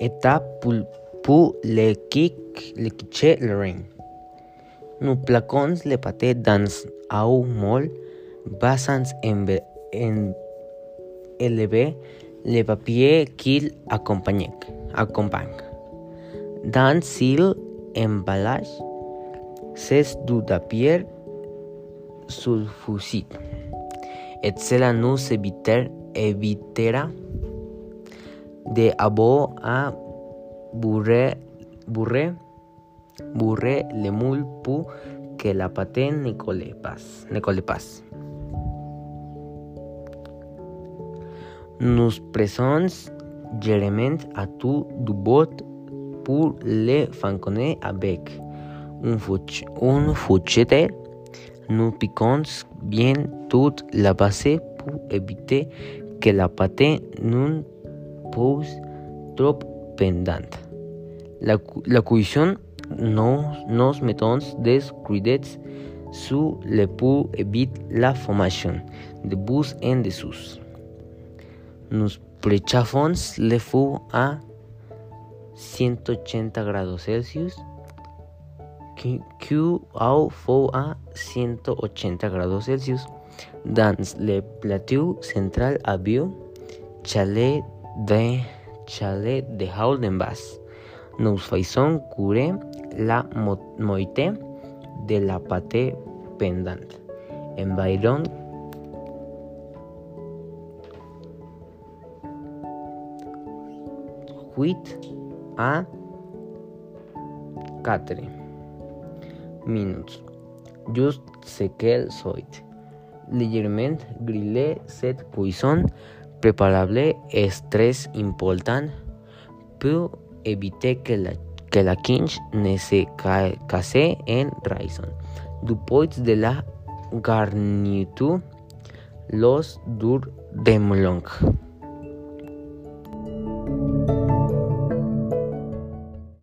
eta pu le kik le quiche le rein. Nu placons le pate dans au mol basans en, en eleve le papier qu'il accompagne. accompagne. Dans sil emballage ses du papier sulfusit. Et cela nous éviter, évitera de abo a burre, burre, burre le mul pu que la paten Nicole Paz. Nicole Paz. Nous presons gerement a tu du bot pour le fanconner avec un, fuch, un fuchete. Nous piquons bien toute la base pour éviter que la pâte ne pose trop pendante. La, la cuisson nos, nos mettons des crudettes sous le pour éviter la formation de bus en dessous. Nous prechafons le fou a 180 grados Celsius Q au fou a 180 grados Celsius dans le plateau central avió chalet de chalet de Howden Bass. Nous faisons curer la moite de la pâte pendante. Environ huit a 4 minutes. Just ce qu'elle soit. Légèrement grillé cette cuisson préparable est très important pour éviter que la, que la ne se casse en raison. Du point de la garniture, los dur de.